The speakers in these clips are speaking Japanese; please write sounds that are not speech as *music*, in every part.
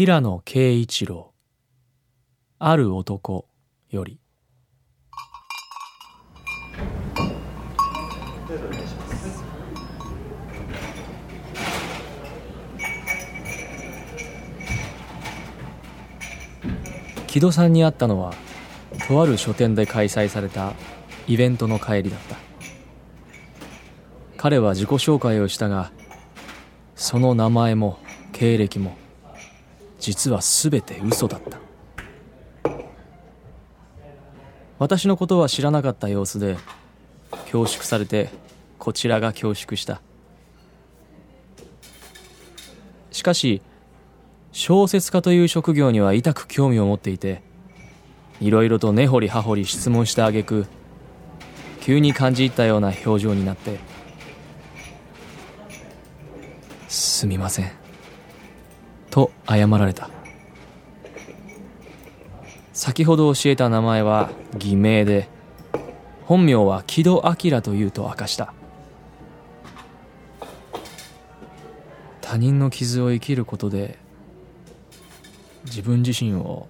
平野啓一郎。ある男より。木戸さんに会ったのはとある書店で開催されたイベントの帰りだった。彼は自己紹介をしたがその名前も経歴も実は全て嘘だった。私のことは知らなかった様子で恐縮されてこちらが恐縮した。しかし小説家という職業には痛く興味を持っていていろいろと根掘り葉掘り質問した挙句急に感じ入ったような表情になって「すみません」と謝られた。先ほど教えた名前は偽名で本名は木戸明というと明かした。他人の傷を生きることで自分自身を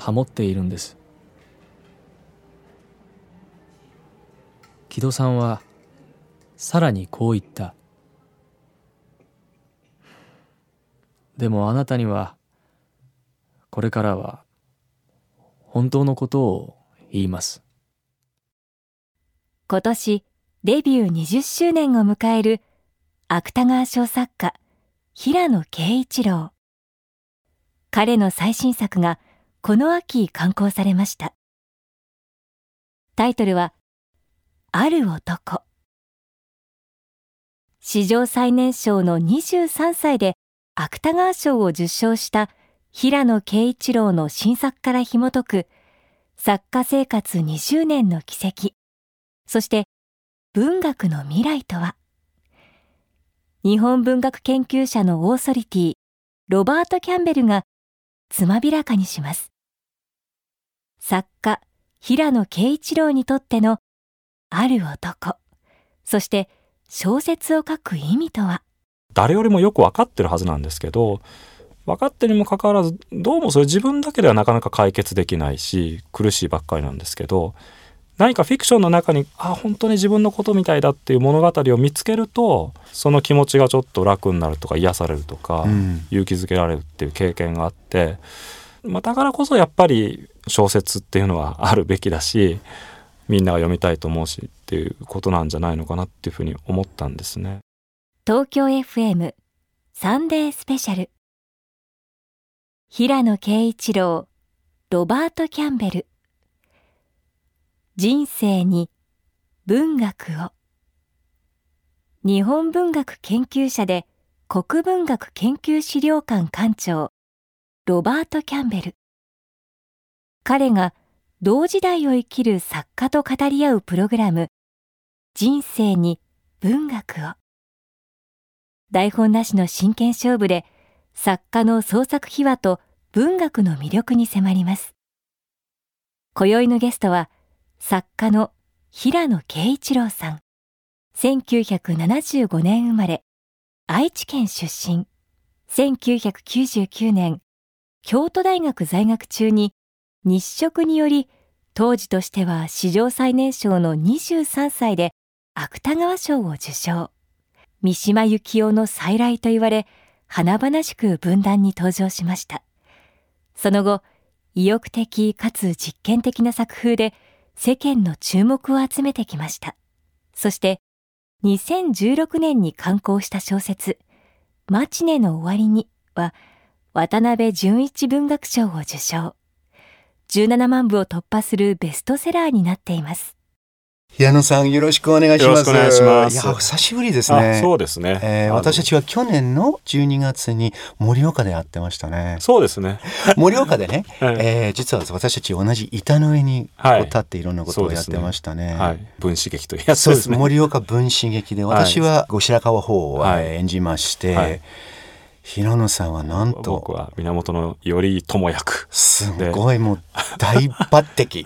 保っているんです。木戸さんはさらにこう言った。でもあなたにはこれからは本当のことを言います。今年デビュー20周年を迎える芥川賞作家平野啓一郎。彼の最新作がこの秋刊行されました。タイトルはある男。史上最年少の23歳で芥川賞を受賞した平野啓一郎の新作から紐解く作家生活20年の軌跡そして文学の未来とは日本文学研究者のオーソリティロバート・キャンベルがつまびらかにします作家平野啓一郎にとってのある男そして小説を書く意味とは誰よりもよく分かってるはずなんですけど分かってるにもかかわらずどうもそれ自分だけではなかなか解決できないし苦しいばっかりなんですけど何かフィクションの中にあ本当に自分のことみたいだっていう物語を見つけるとその気持ちがちょっと楽になるとか癒されるとか、うん、勇気づけられるっていう経験があって、まあ、だからこそやっぱり小説っていうのはあるべきだしみんなが読みたいと思うしっていうことなんじゃないのかなっていうふうに思ったんですね。東京 FM サンデースペシャル。平野啓一郎ロバート・キャンベル。人生に文学を。日本文学研究者で国文学研究資料館館長ロバート・キャンベル。彼が同時代を生きる作家と語り合うプログラム人生に文学を。台本なしの真剣勝負で作家の創作秘話と文学の魅力に迫ります。今宵のゲストは作家の平野啓一郎さん。1975年生まれ、愛知県出身。1999年、京都大学在学中に日食により当時としては史上最年少の23歳で芥川賞を受賞。三島由紀夫の再来と言われ、華々しく分断に登場しました。その後、意欲的かつ実験的な作風で世間の注目を集めてきました。そして、2016年に刊行した小説、マチネの終わりには、渡辺淳一文学賞を受賞。17万部を突破するベストセラーになっています。矢野さんよろしくお願いします。お願いします。いや久しぶりですね。そうですね。えー、私たちは去年の12月に盛岡で会ってましたね。そうですね。*laughs* 盛岡でね、は *laughs* い、えー、実は私たち同じ板の上に立っていろんなことをやってましたね。はい、ねはい、分子劇というやつですね。盛岡分子劇で私は後白河法を演じまして。はい平野さんはなんと僕は源頼朝役。すごいもう大抜擢。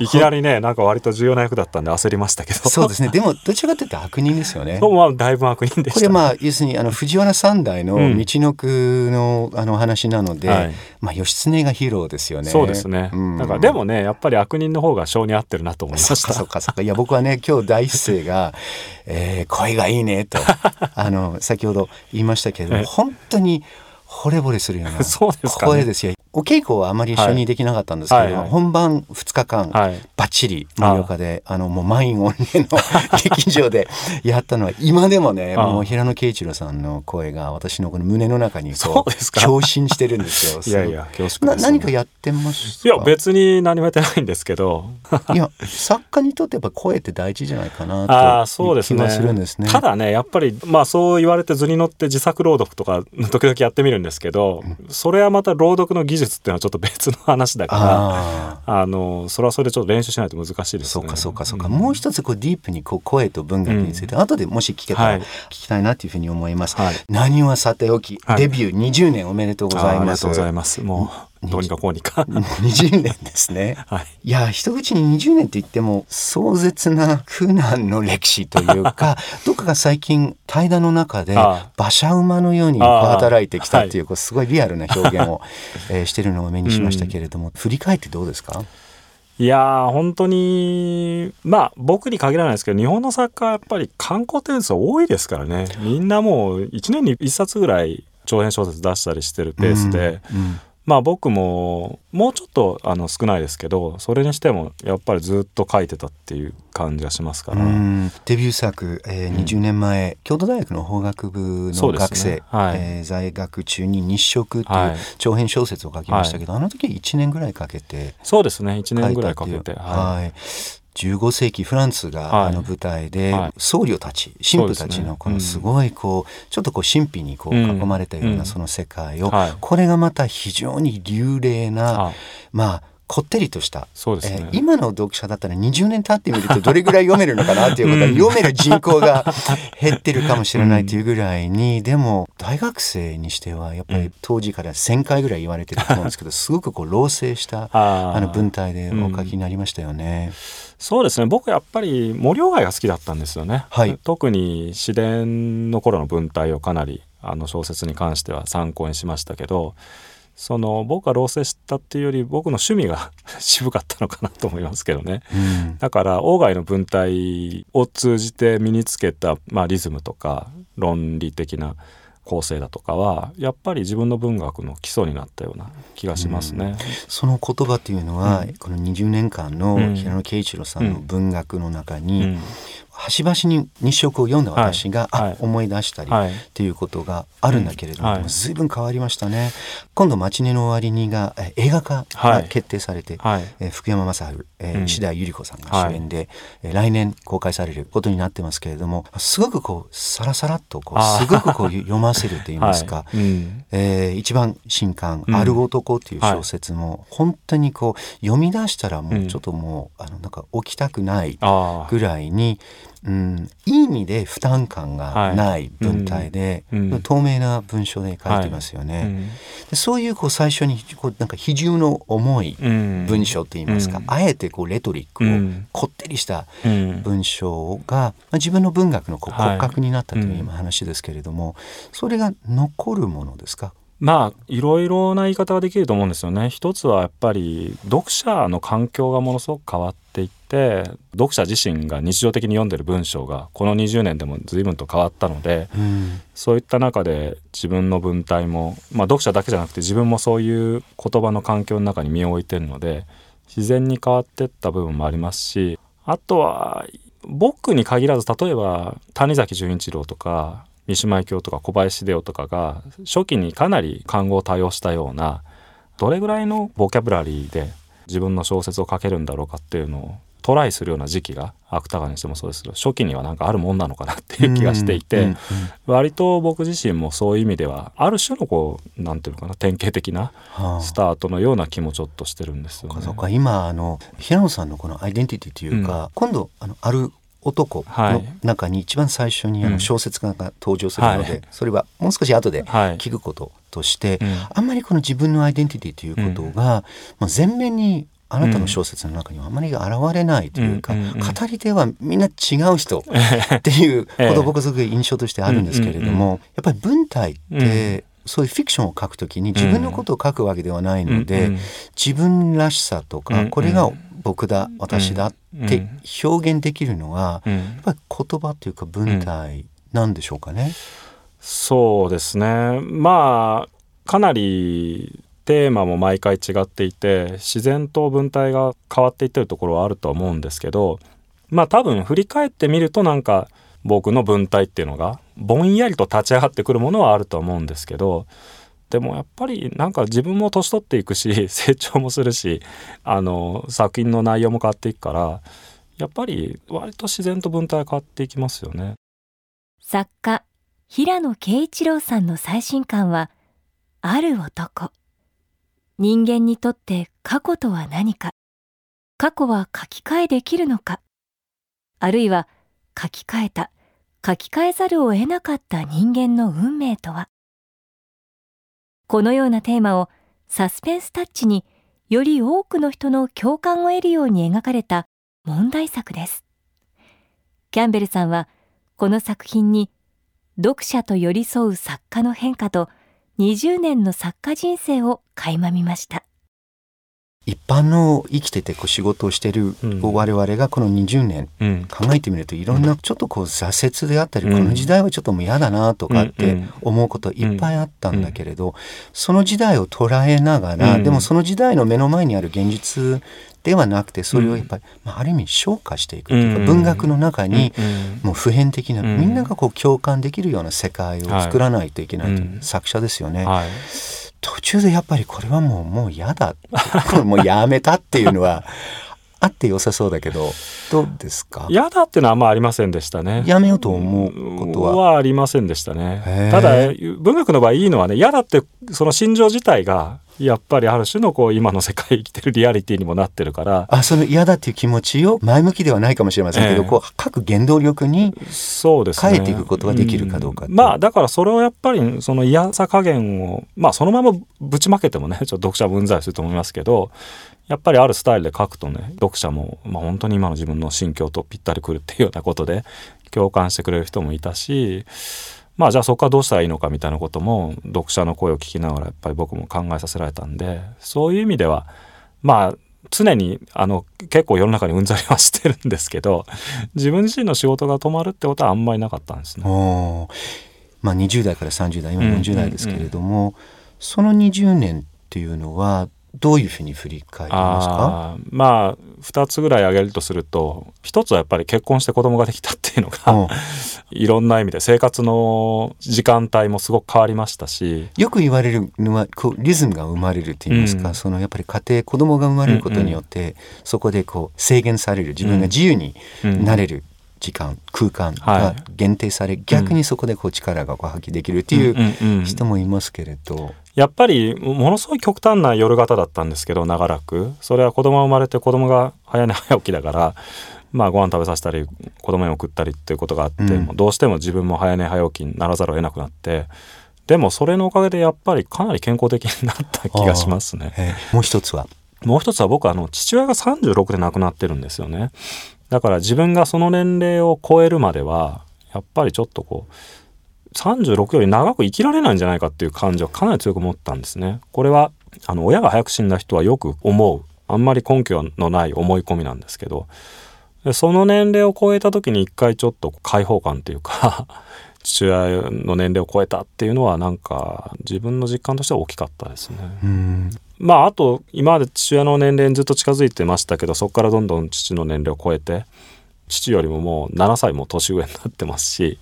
いきなりねなんか割と重要な役だったんで焦りましたけど。そうですね。でもどちらかというと悪人ですよね。そうまあだいぶ悪人でした、ね、これまあ要するにあの藤原三代の道の句のあの話なので、うんはい、まあ義経がヒーローですよね。そうですね、うん、だからでもねやっぱり悪人の方が性に合ってるなと思いました。そうかそうかいや僕はね今日第一声が、えー、声がいいねと。*laughs* あの先ほど言いましたけれども本当に惚れ惚れするような *laughs* 声ですよ。お稽古はあまり一緒にできなかったんですけれども、本番2日間、はい、バッチリ盛岡であのもう満員御礼の劇場で *laughs* やったのは今でもねもう平野啓一郎さんの声が私のこの胸の中にこう共振してるんですよ。*laughs* いやいや恐縮何かやってますいや別に何もやってないんですけど。いや作家にとってやっぱ声って大事じゃないかなとあそう気がするんですね。ただねやっぱりまあそう言われて図に乗って自作朗読とか時々やってみるんですけど、うん、それはまた朗読の技術っていうのはちょっと別の話だからあのそれはそれでちょっと練習しないと難しいです、ね、そうかそうかそうか、うん、もう一つこうディープにこう声と文学について、うん、後でもし聞けたら聞きたいなというふうに思います、はい、何はさておき、デビュー20年おめでとうございます。ありがとうございます。もうどうにかこうにか。20年ですね、はい、いや一口に20年って言っても壮絶な苦難の歴史というか *laughs* どっかが最近対談の中で馬車馬のように働いてきたっていうこうすごいリアルな表現を、*laughs* えー、してるのを目にしましたけれども、うん、振り返ってどうですか？いや本当にまあ僕に限らないですけど日本の作家はやっぱり観光点数多いですからね。みんなもう1年に1冊ぐらい長編小説出したりしてるペースで、うんうんまあ僕ももうちょっとあの少ないですけどそれにしてもやっぱりずっと書いてたっていう感じがしますから。デビュー作、えー、20年前、うん、京都大学の法学部の学生、ねはい、えー、在学中に日食という長編小説を書きましたけど、はい、あの時は1年ぐらいかけてそうですね。1年ぐらいかけて。はい、15世紀フランスがあの舞台で、僧侶たち神父たちのこのすごいこうちょっとこう神秘にこう囲まれたようなその世界を、これがまた非常に流麗なまあこってりとした、そうですね。えー、今の読者だったら20年経ってみるとどれぐらい読めるのかなっていうことは、読める人口が *laughs* 減ってるかもしれないというぐらいに、でも大学生にしてはやっぱり当時から1,000回ぐらい言われてると思うんですけど *laughs* すごくこう老成したあの文体でお書きになりましたよね。そうですね。僕やっぱり森鴎外が好きだったんですよね、はい、特に市伝の頃の文体をかなりあの小説に関しては参考にしましたけどその僕が老成したっていうより僕の趣味が *laughs* 渋かったのかなと思いますけどね、うん、だから鴎外の文体を通じて身につけた、まあ、リズムとか論理的な構成だとかはやっぱり自分の文学の基礎になったような気がしますね。うん、その言葉というのは、うん、この20年間の平野啓一郎さんの文学の中に、端々に日食を読んだ私が、はい、あ思い出したりっていうことがあるんだけれども、はい、随分変わりましたね。今度「マチネの終わりにが」映画化が決定されて、はい、え福山雅治、えー、石田ゆり子さんが主演で、はい、来年公開されることになってますけれどもすごくこうさらさらっとこうすごくこう読ませると言いますか、*laughs* はい。うん、えー、一番新刊「ある男」っていう小説も、本当にこう読み出したらもうちょっともう、うん、あのなんか起きたくないぐらいに。うん、いい意味で負担感がない文体で、はい。うん、透明な文章で書いてますよね。はいうん、でそういうこう最初にこうなんか比重の重い文章といいますか、うん、あえてこうレトリックをこってりした文章が、まあ、自分の文学のこう骨格になったという今話ですけれども、それが残るものですか？まあいろいろな言い方ができると思うんですよね。一つはやっぱり読者の環境がものすごく変わっていって読者自身が日常的に読んでる文章がこの20年でも随分と変わったので、うん、そういった中で自分の文体も、まあ、読者だけじゃなくて自分もそういう言葉の環境の中に身を置いてるので自然に変わってった部分もありますしあとは僕に限らず例えば谷崎潤一郎とか三島由紀夫とか小林秀夫とかが初期にかなり漢語を多用したようなどれぐらいのボキャブラリーで自分の小説を書けるんだろうかっていうのをトライするような時期が芥川にしてもそうですけど初期にはなんかあるもんなのかなっていう気がしていて、割と僕自身もそういう意味ではある種のこうなんていうのかな典型的なスタートのような気もちょっとしてるんですよね。はあ、今あの平野さんのこのアイデンティティというか、うん、今度あのある男の中に一番最初にあの小説家が登場するので、それはもう少し後で聞くこととして、あんまりこの自分のアイデンティティということが、まあ、前面にあなたの小説の中にはあまり現れないというか、語り手はみんな違う人。*laughs* っていうこと僕すごい印象としてあるんですけれども、やっぱり文体って、そういうフィクションを書くときに自分のことを書くわけではないので、自分らしさとか、これが僕だ私だって表現できるのは、やっぱり言葉というか文体なんでしょうかね？そうですね。まあかなりテーマも毎回違っていて自然と文体が変わっていってるところはあると思うんですけどまあ多分振り返ってみるとなんか僕の文体っていうのがぼんやりと立ち上がってくるものはあると思うんですけどでもやっぱりなんか自分も年取っていくし *laughs* 成長もするしあの作品の内容も変わっていくからやっぱり割と自然と文体が変わっていきますよね。作家平野啓一郎さんの最新刊は「ある男」人間にとって過去とは何か。過去は書き換えできるのか。あるいは書き換えた書き換えざるを得なかった人間の運命とは。このようなテーマをサスペンスタッチにより多くの人の共感を得るように描かれた問題作です。キャンベルさんはこの作品に読者と寄り添う作家の変化と20年の作家人生を垣間見ました。一般の生きててこう仕事をしてる我々がこの20年考えてみるといろんなちょっとこう挫折であったりこの時代はちょっともう嫌だなとかって思うこといっぱいあったんだけれどその時代を捉えながらでもその時代の目の前にある現実ではなくてそれをやっぱり、まあ、ある意味昇華していくというか、文学の中にもう普遍的な、みんながこう共感できるような世界を作らないといけないという作者ですよね。はい途中でやっぱりこれはもうもう嫌だ。*laughs* もうやめたっていうのは *laughs* あって良さそうだけどどうですか？嫌だっていうのはあんまありませんでしたね。やめようと思うことは？はありませんでしたね。ただ文学の場合いいのはね嫌だってその心情自体がやっぱりある種のこう今の世界生きてるリアリティにもなってるからあその嫌だっていう気持ちを前向きではないかもしれませんけど、えー、こう各原動力に変えていくことができるかどうか、ねう。ん、まあだからそれをやっぱりその嫌さ加減をまあそのままぶちまけてもねちょっと読者分際すると思いますけどやっぱりあるスタイルで書くとね読者も、まあ、本当に今の自分の心境とぴったりくるっていうようなことで共感してくれる人もいたしまあじゃあそこからどうしたらいいのかみたいなことも読者の声を聞きながらやっぱり僕も考えさせられたんでそういう意味ではまあ常にあの結構世の中にうんざりはしてるんですけど自分自身の仕事が止まるってことはあんまりなかったんですね。まあ、20代から30代今40代ですけれども、うんうんうん、その20年っていうのはどういうふうに振り返りますか？まあ2つぐらい挙げるとすると1つはやっぱり結婚して子供ができたっていうのが、いろんな意味で生活の時間帯もすごく変わりましたしよく言われるのはこうリズムが生まれるって言いますか、うん、そのやっぱり家庭子供が生まれることによって、うんうん、そこでこう制限される自分が自由になれる。時間空間が限定され、はい、逆にそこでこう力がこう発揮できるっていう人もいますけれど、やっぱりものすごい極端な夜型だったんですけど長らく。それは子供が生まれて子供が早寝早起きだからまあご飯食べさせたり子供に送ったりっていうことがあって、うん、どうしても自分も早寝早起きにならざるを得なくなってでもそれのおかげでやっぱりかなり健康的になった気がしますね。もう一つは？もう一つは僕あの父親が36で亡くなってるんですよね。だから自分がその年齢を超えるまではやっぱりちょっとこう36より長く生きられないんじゃないかっていう感じをかなり強く持ったんですね。これはあの親が早く死んだ人はよく思うあんまり根拠のない思い込みなんですけどその年齢を超えた時に一回ちょっと解放感というか *laughs* 父親の年齢を超えたっていうのはなんか自分の実感としては大きかったですね。まああと今まで父親の年齢にずっと近づいてましたけどそこからどんどん父の年齢を超えて父よりももう7歳も年上になってますし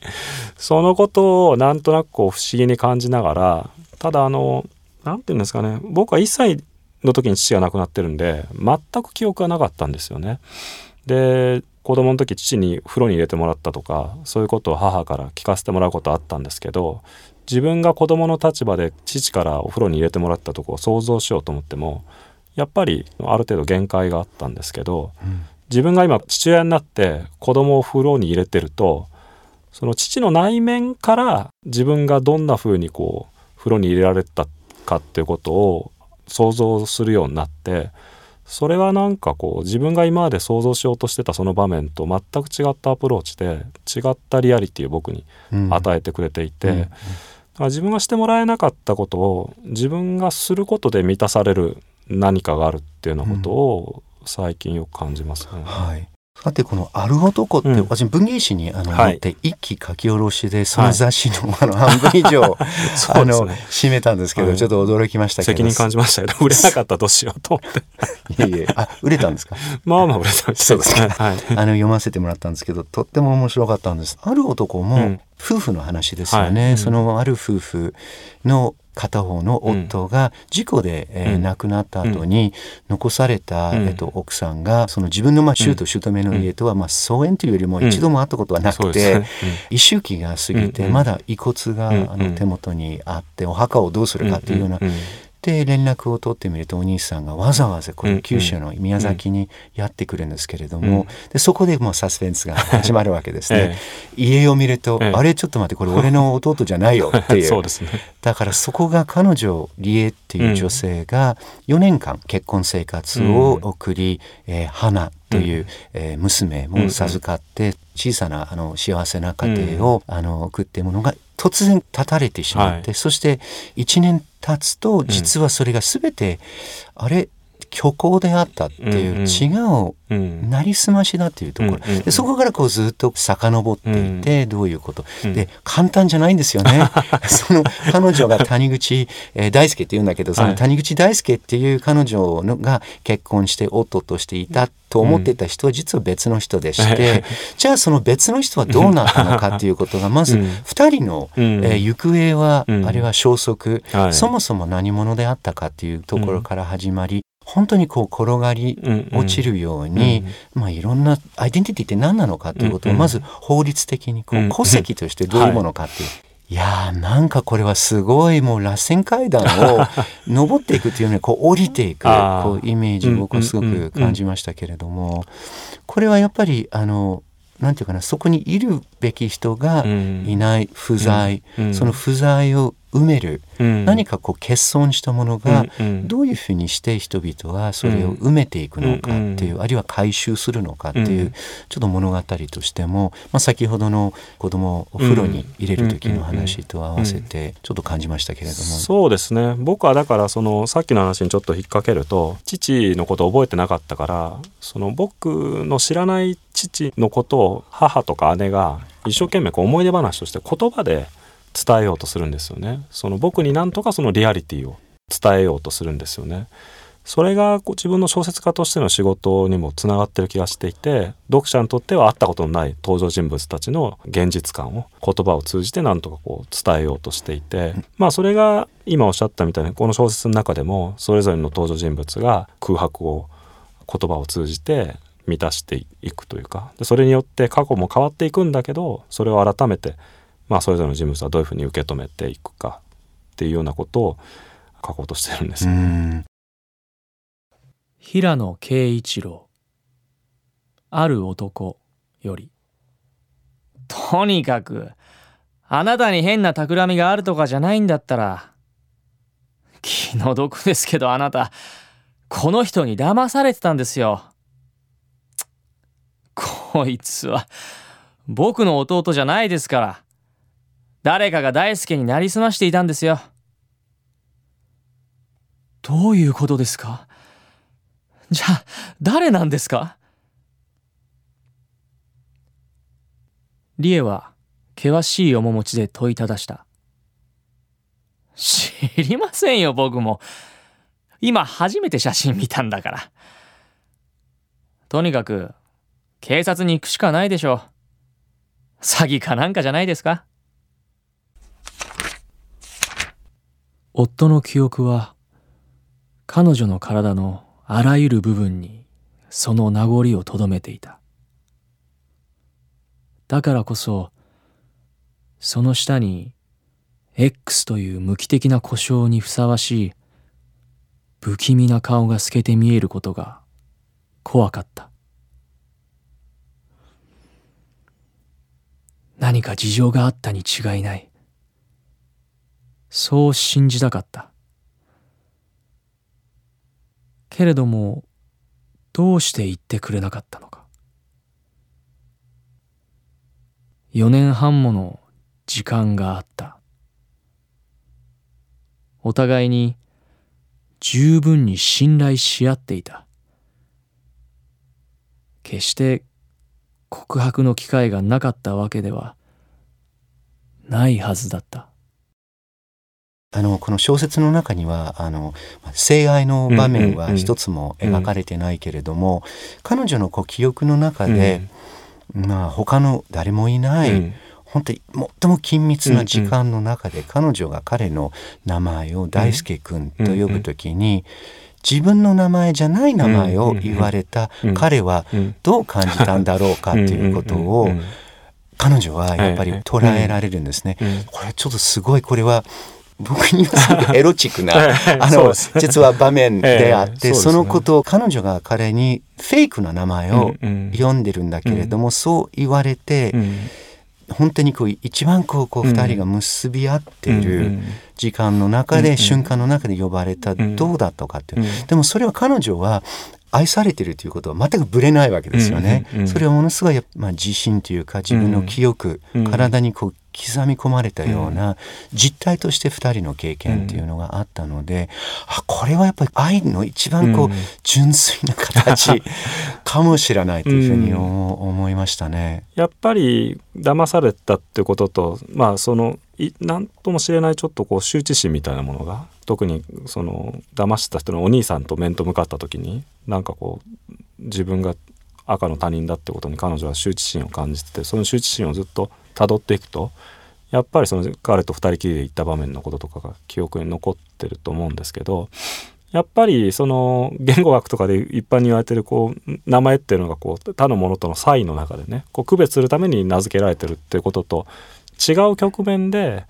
そのことをなんとなくこう不思議に感じながらただあの何て言うんですかね僕は1歳の時に父が亡くなってるんで全く記憶がなかったんですよね。で子供の時父に風呂に入れてもらったとかそういうことを母から聞かせてもらうことあったんですけど自分が子供の立場で父からお風呂に入れてもらったとこを想像しようと思ってもやっぱりある程度限界があったんですけど、うん自分が今父親になって子供を風呂に入れてるとその父の内面から自分がどんな風にこう風呂に入れられたかっていうことを想像するようになってそれはなんかこう自分が今まで想像しようとしてたその場面と全く違ったアプローチで違ったリアリティを僕に与えてくれていて、うん。うん。うん、自分がしてもらえなかったことを自分がすることで満たされる何かがあるっていうようなことを最近よく感じますね。はいさてこの「ある男」って、うん、私文芸誌にあの、はい、って一気書き下ろしでその雑誌の,、あの半分以上、*laughs* あの締めたんですけど、ちょっと驚きましたけど。責任感じましたけど売れなかったらどうしようと思って。*laughs* いえいえ。あ売れたんですか？*laughs* まあまあ売れたそうですね、はい、あの読ませてもらったんですけどとっても面白かったんです。ある男も、夫婦の話ですよね、はい、そのある夫婦の片方の夫が事故で、えー、亡くなった後に残された、えー、と奥さんがその自分のまあ舅と姑の家とはまあ疎遠というよりも一度も会ったことはなくて、一周期が過ぎてまだ遺骨があの手元にあってお墓をどうするかというようなで連絡を取ってみるとお兄さんがわざわざこの九州の宮崎にやってくるんですけれども、でそこでもうサスペンスが始まるわけですね。*laughs* 家を見ると、あれちょっと待ってこれ俺の弟じゃないよっていう。*laughs* そうです、ね、*laughs* だからそこが彼女理恵っていう女性が4年間結婚生活を送り、えー、花という、えー、娘も授かって小さなあの幸せな家庭を、あの送ってものが突然断たれてしまって、はい、そして1年経つと実はそれが全て、うん、あれ虚構であったっていう、うんうん、違うなりすましだっていうところ、でそこからこうずっと遡っていて、どういうこと、うん、で簡単じゃないんですよね。*laughs* その彼女が谷口、えー、大輔って言うんだけどその谷口大輔っていう彼女のが結婚して夫としていたと思ってた人は実は別の人でして、じゃあその別の人はどうなったのかっていうことが *laughs* まず2人の、えー、行方は、あるいは消息、そもそも何者であったかっていうところから始まり、本当にこう転がり落ちるように、まあ、いろんなアイデンティティって何なのかということをまず法律的にこう戸籍としてどういうものかっていう。い。やーなんかこれはすごいもう螺旋階段を *laughs* 登っていくというようにこう降りていくこうイメージを僕はすごく感じましたけれどもこれはやっぱりあのなんていうかなそこにいるべき人がいない不在、その不在を埋める、うん、何かこう欠損したものがどういうふうにして人々はそれを埋めていくのかっていう、あるいは回収するのかっていう、ちょっと物語としても、まあ、先ほどの子供をお風呂に入れる時の話と合わせてちょっと感じましたけれども、そうですね。僕はだからそのさっきの話にちょっと引っ掛けると父のことを覚えてなかったからその僕の知らない父のことを母とか姉が一生懸命こう思い出話として言葉で伝えようとするんですよね。その僕になんとかそのリアリティを伝えようとするんですよね。それが自分の小説家としての仕事にもつながってる気がしていて読者にとっては会ったことのない登場人物たちの現実感を言葉を通じてなんとかこう伝えようとしていてまあそれが今おっしゃったみたいにこの小説の中でもそれぞれの登場人物が空白を言葉を通じて満たしていくというかそれによって過去も変わっていくんだけどそれを改めてまあ、それぞれの人物はどういうふうに受け止めていくかっていうようなことを書こうとしてるんです。平野啓一郎。ある男より。とにかくあなたに変な企みがあるとかじゃないんだったら気の毒ですけどあなたこの人に騙されてたんですよ。こいつは僕の弟じゃないですから。誰かが大輔になりすましていたんですよ。どういうことですか？じゃあ、誰なんですか？リエは険しい面持ちで問いただした。知りませんよ、僕も。今初めて写真見たんだから。とにかく、警察に行くしかないでしょう。詐欺かなんかじゃないですか？夫の記憶は彼女の体のあらゆる部分にその名残をとどめていた。だからこそその下に X という無機的な故障にふさわしい不気味な顔が透けて見えることが怖かった。何か事情があったに違いない。そう信じたかった。けれどもどうして言ってくれなかったのか。4年半もの時間があった。お互いに十分に信頼し合っていた。決して告白の機会がなかったわけではないはずだった。あのこの小説の中にはあの性愛の場面は一つも描かれてないけれども、彼女のこう記憶の中で、まあ他の誰もいない、本当に最も緊密な時間の中で彼女が彼の名前を大輔君と呼ぶ時に自分の名前じゃない名前を言われた彼はどう感じたんだろうかということを彼女はやっぱり捉えられるんですね。これちょっとすごい。これは僕にはエロチックな *laughs* あの実は場面であって、そのことを彼女が彼にフェイクな名前を読んでるんだけれども、そう言われて。本当にこう一番こうこう2人が結び合っている時間の中で、瞬間の中で呼ばれた、どうだとかって、でもそれは彼女は愛されてるということは全くぶれないわけですよね。それはものすごい、まあ、自信というか自分の記憶、体にこう刻み込まれたような実態として2人の経験っていうのがあったので、あこれはやっぱり愛の一番こう、純粋な形 *laughs* かもしれないというふうに思いましたね。やっぱり騙されたってこととまあその何ともしれないちょっとこう羞恥心みたいなものが特にその騙した人のお兄さんと面と向かった時になんかこう自分が赤の他人だってことに彼女は羞恥心を感じててその羞恥心をずっと辿っていくとやっぱりその彼と2人きりで行った場面のこととかが記憶に残ってると思うんですけどやっぱりその言語学とかで一般に言われてるこう名前っていうのがこう他のものとの差異の中でねこう区別するために名付けられてるっていうことと違う局面で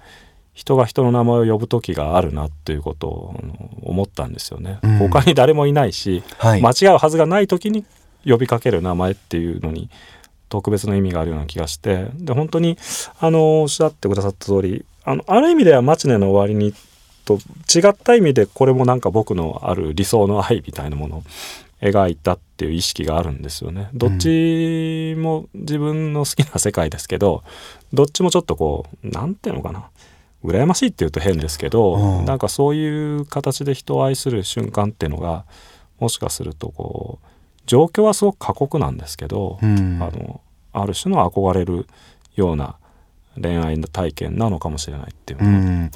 人が人の名前を呼ぶ時があるなっていうことを思ったんですよね。うん、他に誰もいないし、はい、間違うはずがない時に呼びかける名前っていうのに特別な意味があるような気がしてで本当にあのおっしゃってくださった通りあのある意味では「マチネの終わりに」と違った意味でこれもなんか僕のある理想の愛みたいなものを描いたっていう意識があるんですよね。どっちも自分の好きな世界ですけど、どっちもちょっとこう何ていうのかな羨ましいって言うと変ですけど、うん、なんかそういう形で人を愛する瞬間っていうのがもしかするとこう状況はすごく過酷なんですけど、うん、あのある種の憧れるような恋愛の体験なのかもしれないっていう、うん、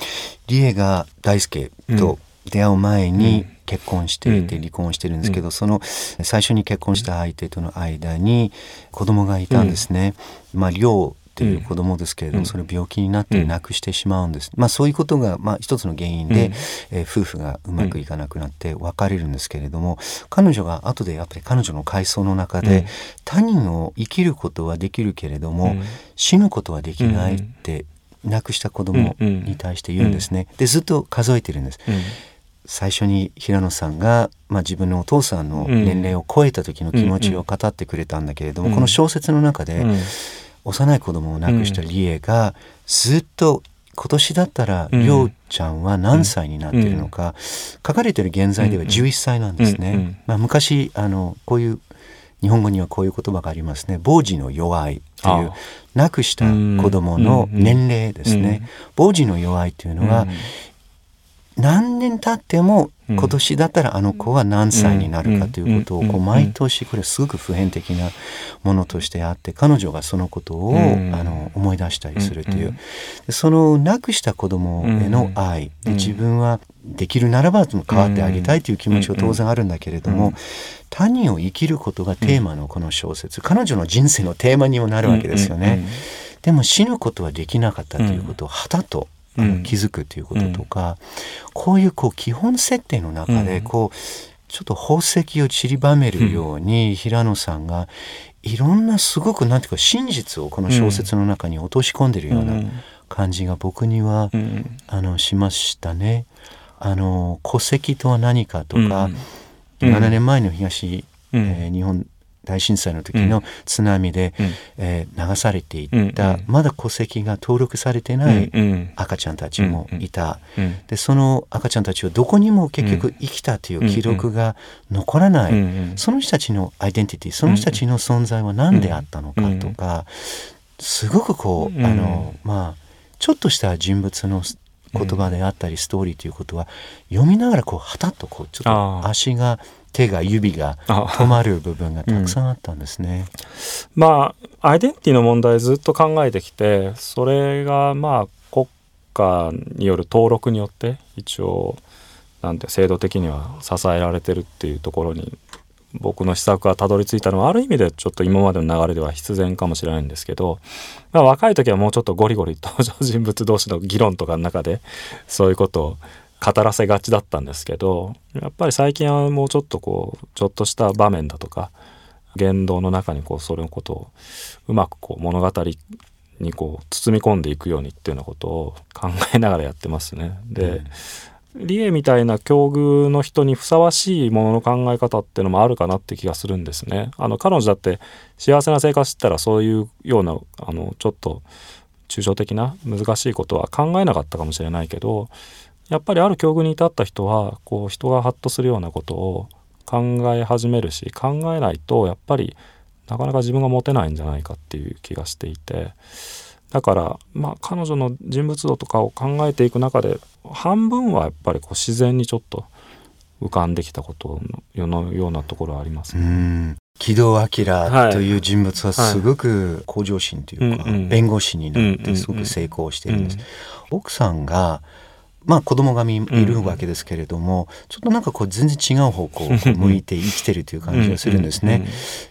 リエが大輔と出会う前に結婚していて離婚してるんですけど、その最初に結婚した相手との間に子供がいたんですね。まあ寮っていう子供ですけれども、うん、それ病気になって亡くしてしまうんです、うん、まあそういうことがまあ一つの原因で、うん、えー、夫婦がうまくいかなくなって別れるんですけれども彼女が後でやっぱり彼女の回想の中で、他人を生きることはできるけれども、死ぬことはできないって亡くした子供に対して言うんですね。でずっと数えてるんです。最初に平野さんが、まあ、自分のお父さんの年齢を超えた時の気持ちを語ってくれたんだけれども、この小説の中で、幼い子供を亡くした理恵がずっと今年だったらりょうちゃんは何歳になってるのか、書かれてる現在では11歳なんですね。まあ、昔あのこういう日本語にはこういう言葉がありますね。傍児の弱いという亡くした子供の年齢ですね。傍児の弱いというのは、何年経っても今年だったらあの子は何歳になるかということをこう毎年これすごく普遍的なものとしてあって彼女がそのことをあの思い出したりするという。その亡くした子供への愛。で自分はできるならば変わってあげたいという気持ちは当然あるんだけれども他人を生きることがテーマのこの小説。彼女の人生のテーマにもなるわけですよね。でも死ぬことはできなかったということをはたとあの気づくということとか、うん、こういうこう基本設定の中でこう、ちょっと宝石を散りばめるように平野さんがいろんなすごくなんていうか真実をこの小説の中に落とし込んでるような感じが僕には、うん、あのしましたね。あの戸籍とは何かとか、うん、7年前の東、えー、日本大震災の時の津波で、うん、えー、流されていった、うん、まだ戸籍が登録されてない赤ちゃんたちもいた、でその赤ちゃんたちはどこにも結局生きたという記録が残らない、その人たちのアイデンティティその人たちの存在は何であったのかとか、すごくこう、あのまあちょっとした人物の言葉であったりストーリーということは読みながらこうはたっとこうちょっと足が手が指が止まる部分がたくさんあったんですね。うん、まあアイデンティティの問題ずっと考えてきてそれがまあ国家による登録によって一応なんて制度的には支えられてるっていうところに僕の施策がたどり着いたのはある意味でちょっと今までの流れでは必然かもしれないんですけど、まあ、若い時はもうちょっとゴリゴリ登場人物同士の議論とかの中でそういうことを語らせがちだったんですけどやっぱり最近はもうちょっとこうちょっとした場面だとか言動の中にこうそれのことをうまくこう物語にこう包み込んでいくようにっていうようなことを考えながらやってますね。で、うん理恵みたいな境遇の人にふさわしいものの考え方っていうのもあるかなって気がするんですね。あの彼女だって幸せな生活したらそういうようなあのちょっと抽象的な難しいことは考えなかったかもしれないけどやっぱりある境遇に至った人はこう人がハッとするようなことを考え始めるし考えないとやっぱりなかなか自分が持てないんじゃないかっていう気がしていてだからまあ彼女の人物像とかを考えていく中で半分はやっぱりこう自然にちょっと浮かんできたことのようなところはあります、ね。木戸明という人物はすごく向上心というか、弁護士になってすごく成功しているんです。奥さんがまあ子供がいるわけですけれども、ちょっとなんかこう全然違う方向を向いて生きてるという感じがするんですね。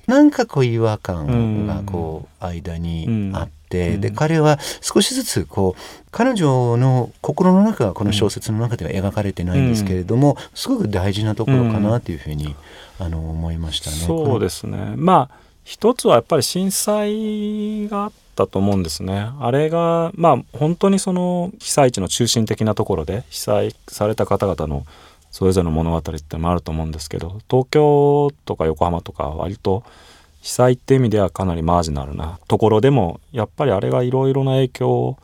なんかこう違和感がこう間にあって。で彼は少しずつこう彼女の心の中がこの小説の中では描かれてないんですけれども、すごく大事なところかなというふうに、あの思いましたね。そうですねまあ一つはやっぱり震災があったと思うんですね。あれがまあ本当にその被災地の中心的なところで被災された方々のそれぞれの物語ってもあると思うんですけど東京とか横浜とか割と被災って意味ではかなりマージナルなところでもやっぱりあれがいろいろな影響を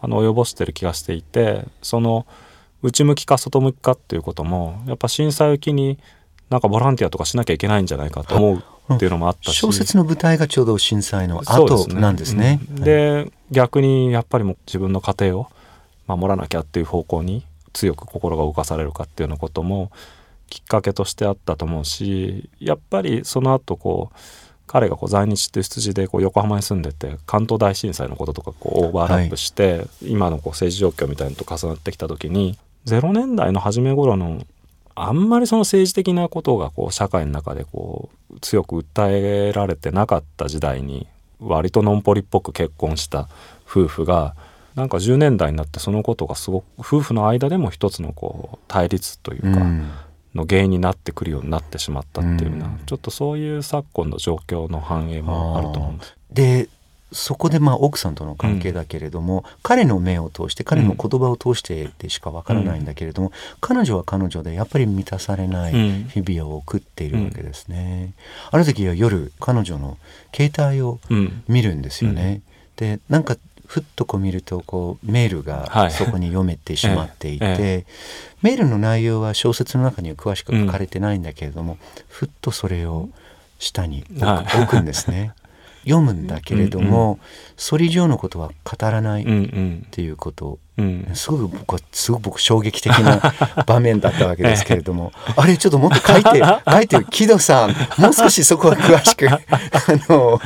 あの及ぼしてる気がしていてその内向きか外向きかっていうこともやっぱ震災を機になんかボランティアとかしなきゃいけないんじゃないかと思うっていうのもあったし、小説の舞台がちょうど震災の後なんですね。で、ね。うん、逆にやっぱりも自分の家庭を守らなきゃっていう方向に強く心が動かされるかっていうようなこともきっかけとしてあったと思うしやっぱりその後こう彼がこう在日っていう羊でこう横浜に住んでて関東大震災のこととかこうオーバーラップして、はい、今のこう政治状況みたいなのと重なってきた時に0年代の初め頃のあんまりその政治的なことがこう社会の中でこう強く訴えられてなかった時代に割とのんぽりっぽく結婚した夫婦がなんか10年代になってそのことがすごく夫婦の間でも一つのこう対立というか、の原因になってくるようになってしまったっていうような、ちょっとそういう昨今の状況の反映もあると思うんです。でそこでまあ奥さんとの関係だけれども、うん、彼の目を通して彼の言葉を通してでしかわからないんだけれども、うん、彼女は彼女でやっぱり満たされない日々を送っているわけですね。うん、ある時は夜彼女の携帯を見るんですよね。でなんかふっとこう見るとこうメールがそこに読めてしまっていて、は *laughs* いええ、メールの内容は小説の中には詳しく書かれてないんだけれども、ふっとそれを下に置くんですね。*laughs* 読むんだけれども、それ以上のことは語らないっていうこと、うん。うん、すごく僕はすごく僕衝撃的な *laughs* 場面だったわけですけれども。あれちょっともっと書いて *laughs* 書いて木戸さんもう少しそこは詳しく *laughs* あの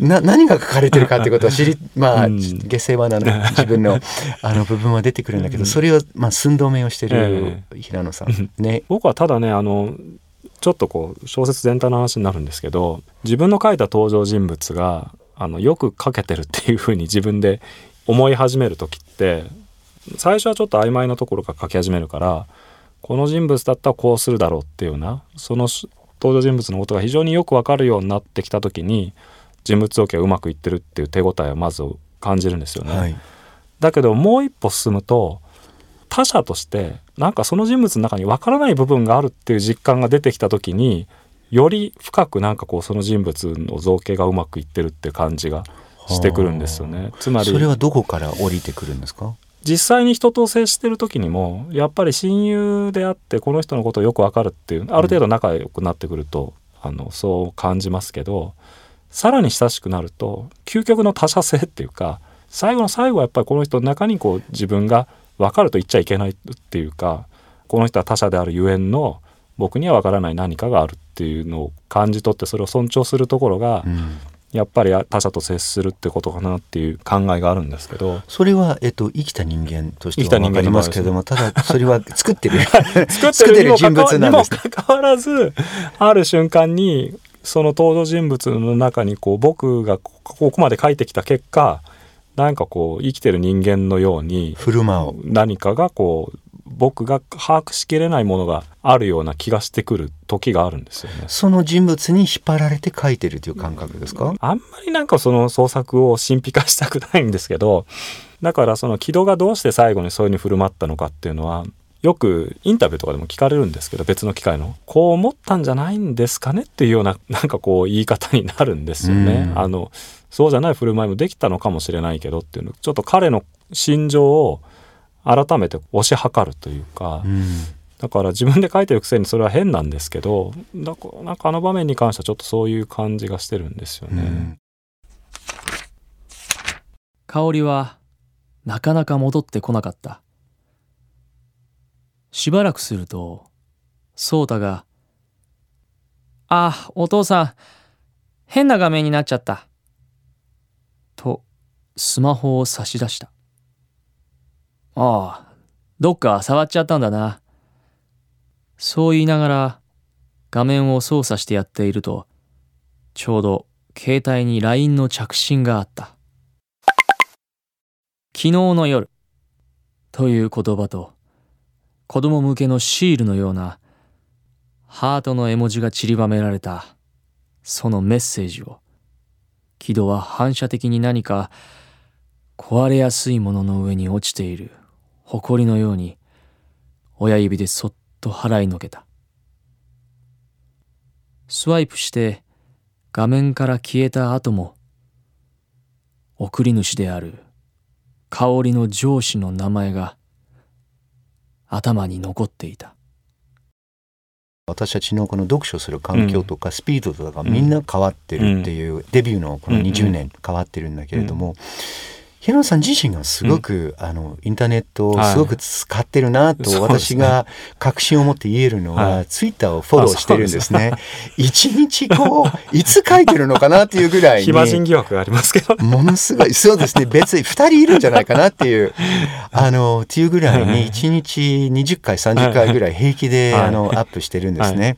な何が書かれてるかってことは知りまあ、うん、下世話な自分のあの部分は出てくるんだけど、それをまあ寸止めをしてる平野さん、ね。僕はただねあのちょっとこう小説全体の話になるんですけど自分の書いた登場人物があのよく書けてるっていうふうに自分で思い始める時って最初はちょっと曖昧なところから書き始めるからこの人物だったらこうするだろうっていうようなその登場人物のことが非常によくわかるようになってきた時に人物造形がうまくいってるっていう手応えをまず感じるんですよね。はい、だけどもう一歩進むと他者としてなんかその人物の中に分からない部分があるっていう実感が出てきた時により深くなんかこうその人物の造形がうまくいってるって感じがしてくるんですよね。つまりそれはどこから降りてくるんですか？実際に人と接してる時にもやっぱり親友であってこの人のことをよくわかるっていうある程度仲良くなってくると、あのそう感じますけどさらに親しくなると究極の他者性っていうか最後の最後はやっぱりこの人の中にこう自分が分かると言っちゃいけないっていうかこの人は他者であるゆえんの僕には分からない何かがあるっていうのを感じ取ってそれを尊重するところが、うん、やっぱり他者と接するってことかなっていう考えがあるんですけど。それは、えっと、生きた人間としては分かりますけれども、ただそれは作ってる *laughs* 作ってる人物なんです、ね、にもかかわらずある瞬間にその登場人物の中にこう僕がここまで書いてきた結果なんかこう生きてる人間のように振る舞う何かがこう僕が把握しきれないものがあるような気がしてくる時があるんですよね。その人物に引っ張られて書いてるという感覚ですか？あんまりなんかその創作を神秘化したくないんですけどだからその木戸がどうして最後にそういうふうに振る舞ったのかっていうのはよくインタビューとかでも聞かれるんですけど別の機会のこう思ったんじゃないんですかねっていうようななんかこう言い方になるんですよね。あのそうじゃない振る舞いもできたのかもしれないけどっていうのちょっと彼の心情を改めて推し量るというか、うん、だから自分で書いてるくせにそれは変なんですけどだなんかあの場面に関してはちょっとそういう感じがしてるんですよね。うん、香りはなかなか戻ってこなかった。しばらくすると颯太が「ああお父さん変な画面になっちゃった」とスマホを差し出した。ああ、どっか触っちゃったんだな。そう言いながら画面を操作してやっていると、ちょうど携帯に LINE の着信があった。昨日の夜という言葉と子供向けのシールのようなハートの絵文字が散りばめられたそのメッセージを木戸は反射的に何か壊れやすいものの上に落ちている埃のように親指でそっと払いのけた。スワイプして画面から消えた後も送り主である香りの上司の名前が頭に残っていた私たちのこの読書する環境とかスピードとかみんな変わってるっていう、デビューのこの20年変わってるんだけれども、平野さん自身がすごく、うん、あのインターネットをすごく使ってるなと私が確信を持って言えるのは、はい、ツイッターをフォローしてるんですね。一日こう *laughs* いつ書いてるのかなっていうぐらいに暇人疑惑がありますけど、ものすごいそうですね。別に2人いるんじゃないかなっていうあのっていうぐらいに一日20回30回ぐらい平気で、あのアップしてるんですね。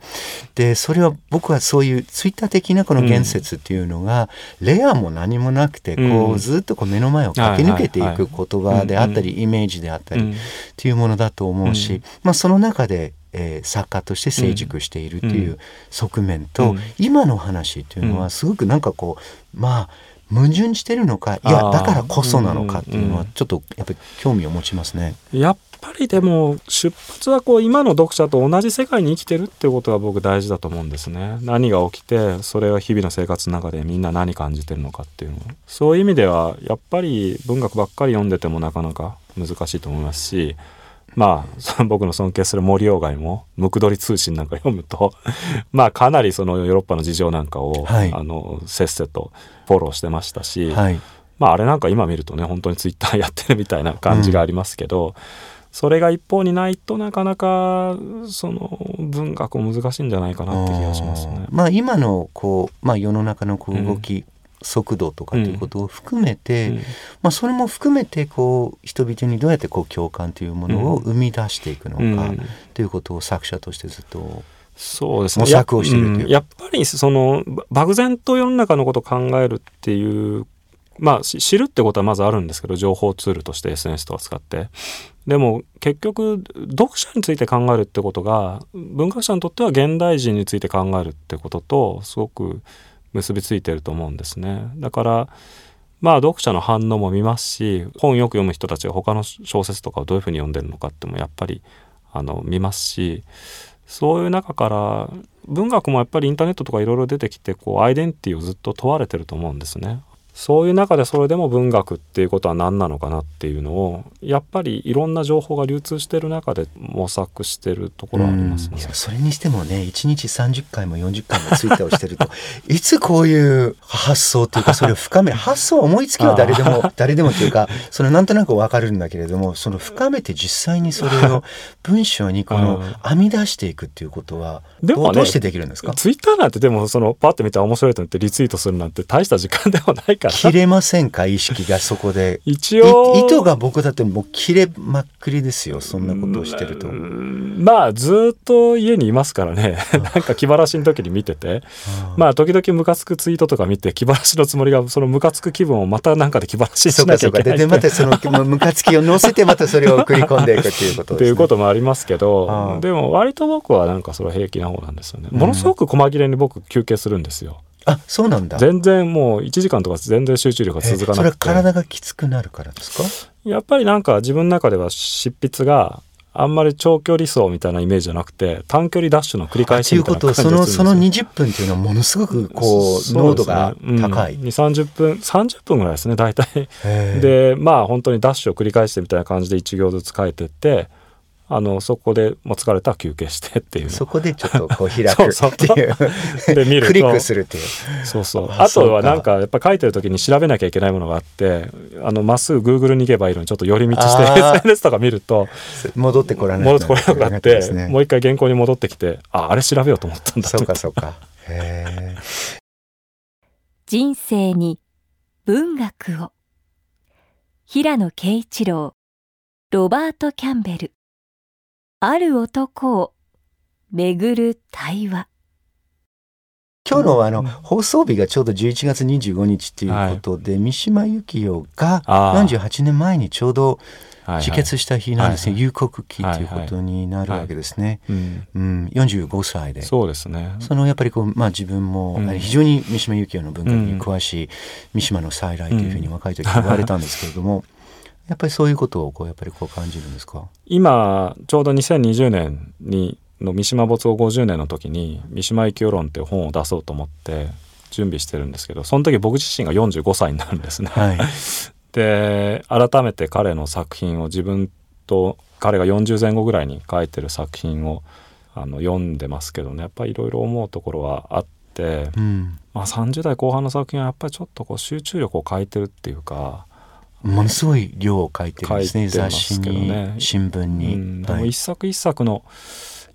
でそれは僕はそういうツイッター的なこの言説っていうのが、レアも何もなくてこう、ずっとこう目の前を駆け抜けていく言葉であったり、イメージであったりっていうものだと思うし、まあ、その中でえー、作家として成熟しているっていう側面と、うん、今の話っていうのはすごくなんかこうまあ矛盾してるのかいやだからこそなのかっていうのはちょっとやっぱり興味を持ちますね。やっぱりでも出発はこう今の読者と同じ世界に生きてるってことが僕大事だと思うんですね。何が起きてそれは日々の生活の中でみんな何感じてるのかっていうのそういう意味ではやっぱり文学ばっかり読んでてもなかなか難しいと思いますしまあ僕の尊敬する森鴎外も「ムクドリ通信」なんか読むと *laughs* まあかなりそのヨーロッパの事情なんかを、はい、あのせっせとフォローしてましたし、はい、まああれなんか今見るとね本当にツイッターやってるみたいな感じがありますけど、うんそれが一方にないとなかなかその文学も難しいんじゃないかなって気がしますね。まあ今のこうまあ世の中のこう動き、うん速度とかということを含めて、うん、まあ、それも含めてこう人々にどうやってこう共感というものを生み出していくのか、ということを作者としてずっとそうですね、模索をしているという。やっぱりその漠然と世の中のことを考えるっていうまあ知るってことはまずあるんですけど情報ツールとして SNS とか使って。でも結局読者について考えるってことが文学者にとっては現代人について考えるってこととすごく結びついてると思うんですね。だからまあ読者の反応も見ますし本よく読む人たちが他の小説とかをどういうふうに読んでるのかってもやっぱりあの見ますしそういう中から文学もやっぱりインターネットとかいろいろ出てきてこうアイデンティティをずっと問われてると思うんですね。そういう中でそれでも文学っていうことは何なのかなっていうのをやっぱりいろんな情報が流通してる中で模索してるところありますね。それにしてもね1日30回も40回もツイッターをしてると *laughs* いつこういう発想というかそれを深め発想思いつきは誰でも誰でもというかそれなんとなく分かるんだけれどもその深めて実際にそれを *laughs* 文章にこの編み出していくっていうことはでも、ね、どうしてできるんですか？ツイッターなんてでもそのパッて見て面白いと思ってリツイートするなんて大した時間でもないから切れませんか？意識がそこで。*laughs* 一応。糸が僕だってもう切れまっくりですよ。そんなことをしてると。まあずっと家にいますからね。*laughs* なんか気晴らしの時に見てて。まあ時々ムカつくツイートとか見て気晴らしのつもりがそのムカつく気分をまたなんかで気晴らしにしなきゃいけないでまたそのムカつきを乗せてまたそれを送り込んでいくっていうことです、ね、っていうこともありますけど。でも割と僕はなんかそれ平気な方なんですよね。ものすごく細切れに僕休憩するんですよ、あそうなんだ。全然もう1時間とか全然集中力が続かなくて。それは体がきつくなるからですか？やっぱりなんか自分の中では執筆があんまり長距離走みたいなイメージじゃなくて短距離ダッシュの繰り返しみたいな感じそのその20分っていうのはものすごくこう濃度が高い、うん、2 3 0分30分ぐらいですね大体。でまあ本当にダッシュを繰り返してみたいな感じで1行ずつ書いてってあのそこでもう疲れたら休憩してっていう。そこでちょっとこう開くっていう。*laughs* で見ると。クリックするっていう。そうそう。あとはなんかやっぱ書いてる時に調べなきゃいけないものがあってあのまっすぐグーグルに行けばいいのにちょっと寄り道して SNS とか見ると戻ってこらない。戻ってこれなくなって、ね、もう一回原稿に戻ってきてああれ調べようと思ったんだそうかそうか。へ人生に文学を。平野啓一郎ロバート・キャンベルある男を巡る対話。今日のあの放送日がちょうど11月25日ということで、はい、三島由紀夫が48年前にちょうど自決した日なんですね、はいはい、夕刻期ということになるわけですね。はいはい、うん、45歳で。そうですね。そのやっぱりこう、まあ自分も、非常に三島由紀夫の文化に詳しい三島の再来というふうに若い時言われたんですけれども、やっぱりそういうことをこうやっぱりこう感じるんですか？今ちょうど2020年にの三島没後50年の時に「三島由紀夫論」っていう本を出そうと思って準備してるんですけどその時僕自身が45歳になるんですね。はい、*laughs* で改めて彼の作品を自分と彼が40前後ぐらいに書いてる作品をあの読んでますけどね。やっぱりいろいろ思うところはあって、うん、まあ、30代後半の作品はやっぱりちょっとこう集中力を欠いてるっていうかものすごい量を書いてるんですね雑誌に、ね、新聞に、うん、でも一作一作の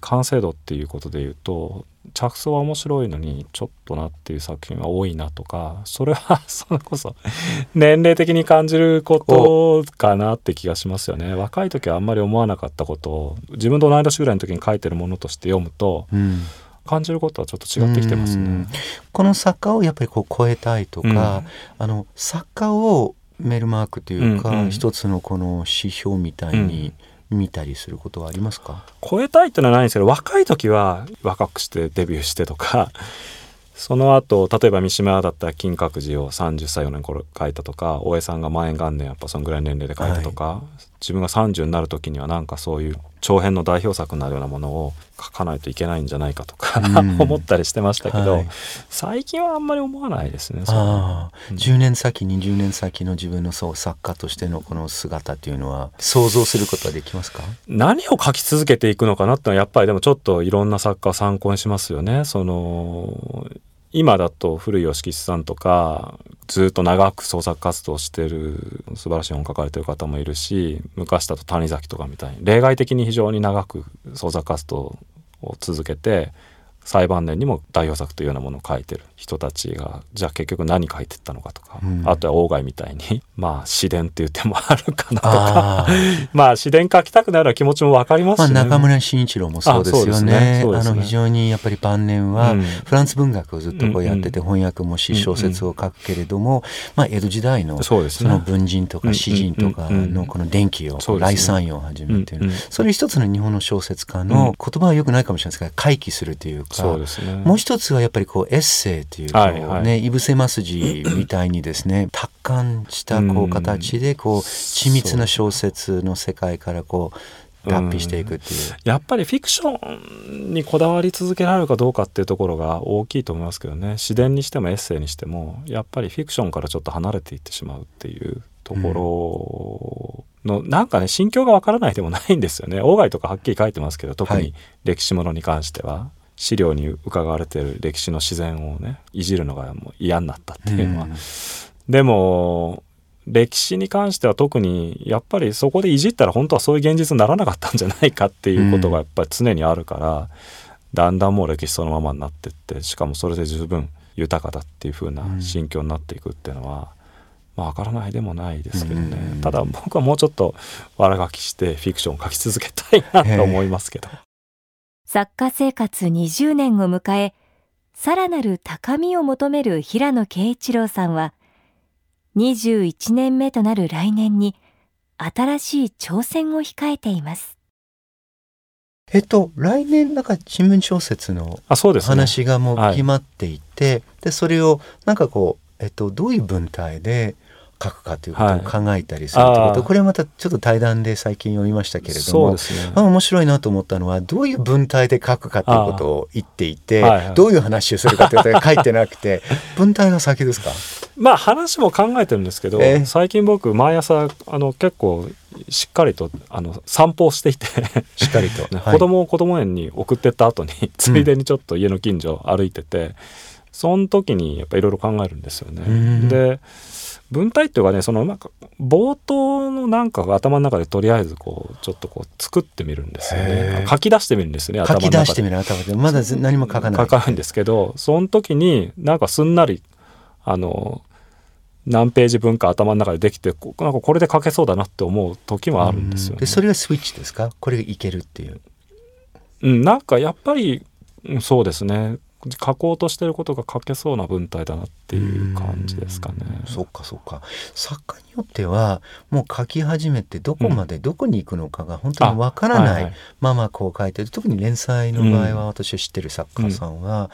完成度っていうことでいうと着想は面白いのにちょっとなっていう作品は多いなとかそれはそれこそ *laughs* 年齢的に感じることかなって気がしますよね。若い時はあんまり思わなかったことを自分と同い年ぐらいの時に書いてるものとして読むと、うん。感じることはちょっと違ってきてますね。この作家をやっぱりこう超えたいとか、うん、あの作家をメルマークというか、うんうん、一つのこの指標みたいに見たりすることはありますか、超えたいってのはないんですけど若い時は若くしてデビューしてとか *laughs* その後例えば三島だったら金閣寺を30歳4年頃書いたとか大江さんが万延元年やっぱそのぐらい年齢で書いたとか、はい、自分が30になる時にはなんかそういう長編の代表作になるようなものを書かないといけないんじゃないかとか *laughs* 思ったりしてましたけど、はい、最近はあんまり思わないですね。あうん、10年先20年先の自分のそう作家としてのこの姿っていうのは想像することはできますか？何を書き続けていくのかなってのはやっぱりでもちょっといろんな作家を参考にしますよね。その今だと古い吉吉さんとかずっと長く創作活動してる素晴らしい本書かれてる方もいるし昔だと谷崎とかみたいに例外的に非常に長く創作活動を続けて最晩年にも代表作というようなものを書いてる人たちがじゃあ結局何書いてったのかとか、うん、あとは鴎外みたいに *laughs* まあ詩伝っていう手もあるかなとか *laughs* まあ詩伝書きたくなる気持ちも分かりますし、ね、まあ、中村慎一郎もそうですよね。あ、ね。ね、の非常にやっぱり晩年はフランス文学をずっとこうやってて、翻訳もし小説を書くけれども、まあ、江戸時代のその文人とか詩人とかのこの伝記を来三陽を始めてる、それ一つの日本の小説家の言葉はよくないかもしれないですが回帰するというか。そうですね、もう一つはやっぱりこうエッセイというか、はいはい、ね井伏正治みたいにですね *clears throat* 達観したこう形でこう緻密な小説の世界からこう脱皮していくっていう、うん、やっぱりフィクションにこだわり続けられるかどうかっていうところが大きいと思いますけどね。自伝にしてもエッセイにしてもやっぱりフィクションからちょっと離れていってしまうっていうところの、うん、なんかね心境がわからないでもないんですよね。*laughs* 外とかはっきり書いてますけど特に歴史ものに関しては。はい資料に伺われてる歴史の自然をねいじるのがもう嫌になったっていうのは、うん、でも歴史に関しては特にやっぱりそこでいじったら本当はそういう現実にならなかったんじゃないかっていうことがやっぱり常にあるから、うん、だんだんもう歴史そのままになってってしかもそれで十分豊かだっていう風な心境になっていくっていうのは、うん、まあ分からないでもないですけどね、うん、ただ僕はもうちょっと悪書きしてフィクションを書き続けたいなと思いますけど。作家生活20年を迎えさらなる高みを求める平野啓一郎さんは21年目となる来年に新しい挑戦を控えています。えっと、来年なんか新聞小説の話がもう決まっていて、で、ねはい、それをなんかこう、えっと、どういう文体で書くかということを考えたりすること、はい、これはまたちょっと対談で最近読みましたけれども、ね、面白いなと思ったのはどういう文体で書くかということを言っていて、はいはい、どういう話をするかということが書いてなくて *laughs* 文体が先ですか？まあ話も考えてるんですけど、えー、最近僕毎朝あの結構しっかりとあの散歩をしていてしっかりと、は *laughs* い、子供を子供園に送ってった後についでにちょっと家の近所歩いてて、うん、その時にやっぱいろいろ考えるんですよね。で文体っていうかねそのなんか冒頭のなんかが頭の中でとりあえずこうちょっとこう作ってみるんですよね。書き出してみるんですよね書き出してみる頭で。まだ何も書かない書かないんですけどその時になんかすんなりあの何ページ分か頭の中でできてなんかこれで書けそうだなって思う時もあるんですよね。でそれがスイッチですか？これがいけるっていう。うん、なんかやっぱりそうですね書こうとしてることが書けそうな文体だなっていう感じですかね。そっかそっか。作家によってはもう書き始めてどこまでどこに行くのかが本当にわからないままこう書いてる、特に連載の場合は私知ってる作家さんは、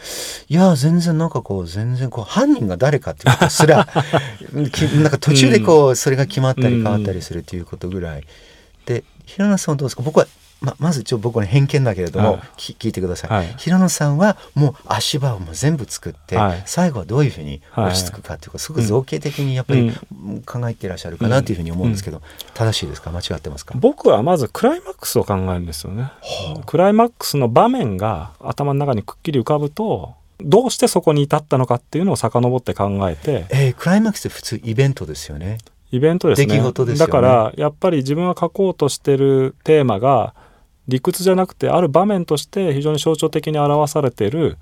うん、いや全然なんかこう全然こう犯人が誰かっていうことすら *laughs* なんか途中でこうそれが決まったり変わったりするっていうことぐらい。で平野さんはどうですか？僕はままずちょ僕の偏見だけれども、はい、聞いてください、はい、平野さんはもう足場をもう全部作って、はい、最後はどういうふうに落ち着くかっていうか、すごく造形的にやっぱり考えていらっしゃるかなというふうに思うんですけど、うん、正しいですか？間違ってますか？僕はまずクライマックスを考えるんですよね、クライマックスの場面が頭の中にくっきり浮かぶとどうしてそこに至ったのかっていうのを遡って考えて、えー、クライマックスって普通イベントですよね。イベントですね、ね、だからやっぱり自分が書こうとしてるテーマが理屈じゃなくてある場面として非常に象徴的に表されている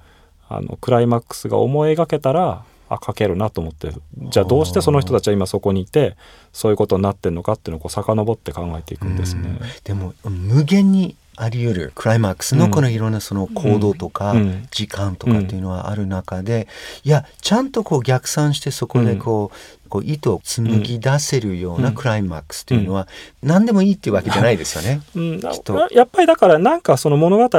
あのクライマックスが思い描けたらあ書けるなと思ってじゃあどうしてその人たちは今そこにいてそういうことになってんのかっていうのをこう遡って考えていくんですね。でも無限にあり得るクライマックスのこのいろんなその行動とか時間とかっていうのはある中で、いやちゃんとこう逆算してそこでこう,、こう糸を紡ぎ出せるようなクライマックスっていうのは何でもいいっていうわけじゃないですよね。うん、やっぱりだからなんかその物語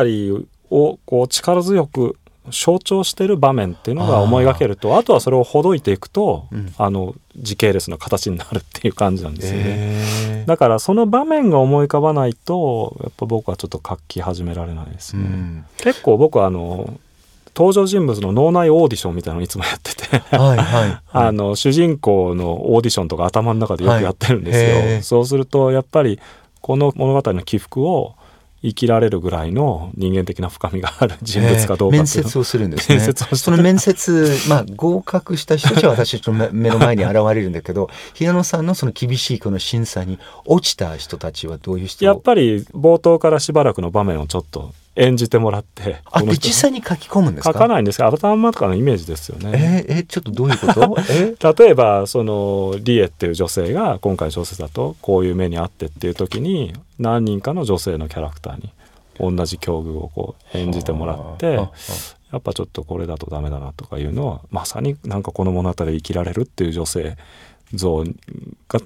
をこう力強く象徴してる場面っていうのが思いがけるとあとはそれをほどいていくと、うん、あの時系列の形になるっていう感じなんですよね、だからその場面が思い浮かばないとやっぱ僕はちょっと書き始められないですね、うん、結構僕はあの登場人物の脳内オーディションみたいなのをいつもやっててはい、はい、*laughs* あの主人公のオーディションとか頭の中でよくやってるんですよ、はい、そうするとやっぱりこの物語の起伏を生きられるぐらいの人間的な深みがある人物かどうか、面接をするんですね。面接をその面接、まあ合格した人たちは私の目の前に現れるんだけど、*laughs* 平野さんのその厳しいこの審査に落ちた人たちはどういう人やっぱり冒頭からしばらくの場面をちょっと演じてもらってあ実際に。書き込むんですか？書かないんですが頭とかのイメージですよね。えー、えー、ちょっとどういうこと？*laughs* え？例えばそのリエっていう女性が今回小説だとこういう目にあってっていう時に何人かの女性のキャラクターに同じ境遇をこう演じてもらってやっぱちょっとこれだとダメだなとかいうのはまさになんかこの物語で生きられるっていう女性像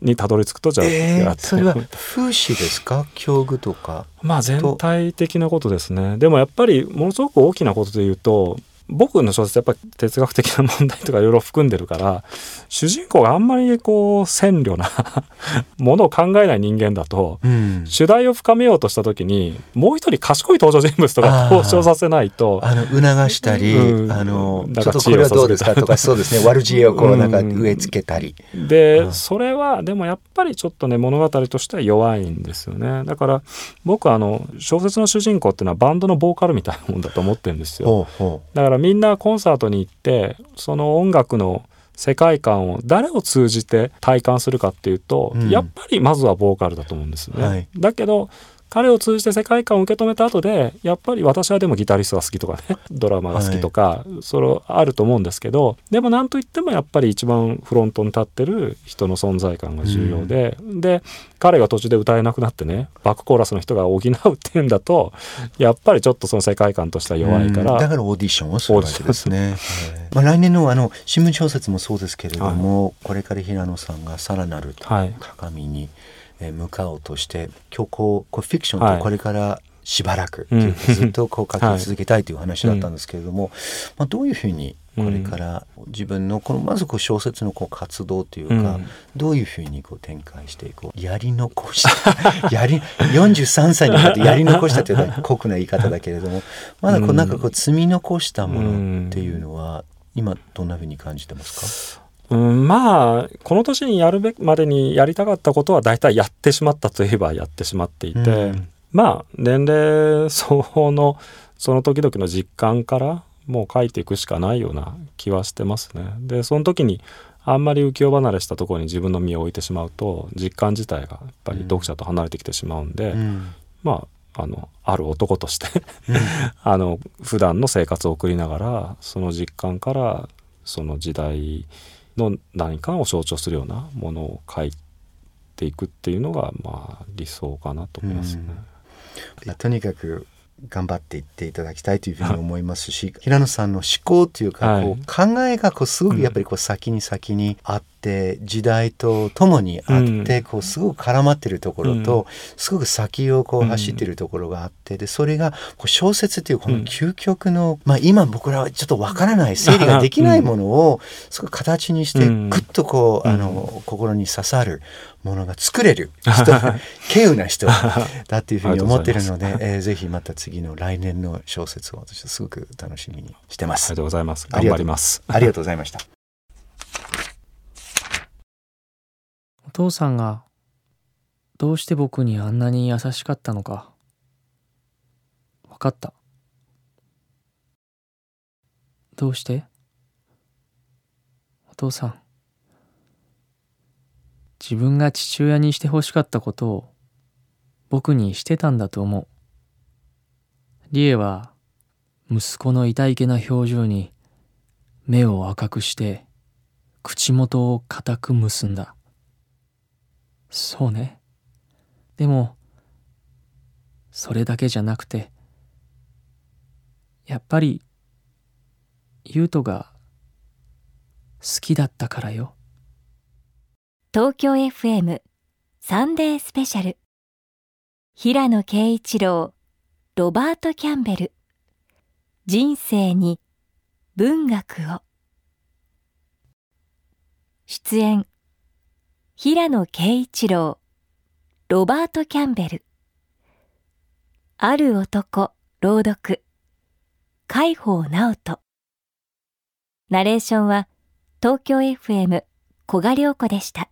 にたどり着くとじゃあ、えー、それは風刺ですか？境遇とか？まあ全体的なことですね。でもやっぱりものすごく大きなことで言うと僕の小説やっぱり哲学的な問題とかいろいろ含んでるから主人公があんまりこう鮮慮な *laughs* ものを考えない人間だと、うん、主題を深めようとした時にもう一人賢い登場人物とか登場させないとあの促したり、うん、あのちょっとこれはどうですかとかそうですね。悪知恵をこうなんか植え付けたり。で、それはでもやっぱりちょっとね物語としては弱いんですよね。だから僕あの小説の主人公っていうのはバンドのボーカルみたいなもんだと思ってるんですよ。だからみんなコンサートに行ってその音楽の世界観を誰を通じて体感するかっていうと、うん、やっぱりまずはボーカルだと思うんですね。はい、だけど彼を通じて世界観を受け止めた後でやっぱり私はでもギタリストが好きとかね *laughs* ドラマが好きとか、はい、それあると思うんですけどでも何といってもやっぱり一番フロントに立ってる人の存在感が重要で、うん、で彼が途中で歌えなくなってねバックコーラスの人が補うっていうんだとやっぱりちょっとその世界観としては弱いから、うん、だからオーディションをするわけですね。まあ、来年のあの新聞小説もそうですけれども、はい、これから平野さんがさらなる高みに、はいえ向かおうとして今日こうこうフィクションとこれからしばらく、ずっとこう書き続けたいという話だったんですけれども、まあ、どういうふうにこれから自分のこのまずこう小説のこう活動というか、どういうふうにこう展開していこうやり残した *laughs* やり43歳になってやり残したというのは酷な言い方だけれどもまだこうなんかこう積み残したものっていうのは今どんなふうに感じてますか？うん、まあこの年にやるべまでにやりたかったことは大体やってしまったといえばやってしまっていて、うん、まあ年齢相応のその時々の実感からもう書いていくしかないような気はしてますね。でその時にあんまり浮世離れしたところに自分の身を置いてしまうと実感自体がやっぱり読者と離れてきてしまうんで、うん、まああのある男として *laughs* あの普段の生活を送りながらその実感からその時代の何かを象徴するようなものを書いていくっていうのがまあ理想かなと思いますね。うん、とにかく頑張っていっていただきたいというふうに思いますし、平野さんの思考というか、こう考えがこうすごくやっぱりこう先に先にあって、時代とともにあって、こうすごく絡まってるところと、すごく先をこう走ってるところがあってでそれがこう小説っていうこの究極の、まあ、今僕らはちょっとわからない整理ができないものをすごく形にしてグッとこう、あの心に刺さるものが作れる人 *laughs* 稀有な人だっていうふうに思ってるので、*laughs* えー、ぜひまた次の来年の小説を私はすごく楽しみにしてます。ありがとうございます。頑張ります。ありがとうございました。父さんがどうして僕にあんなに優しかったのか分かった。どうして？お父さん自分が父親にして欲しかったことを僕にしてたんだと思う。リエは息子の痛いけな表情に目を赤くして口元を固く結んだ。そうね。でも、それだけじゃなくて、やっぱり、優斗が好きだったからよ。東京 FM サンデースペシャル平野啓一郎ロバート・キャンベル人生に文学を出演平野啓一郎。ロバート・キャンベル。ある男朗読。海宝直人。ナレーションは東京 FM 小賀良子でした。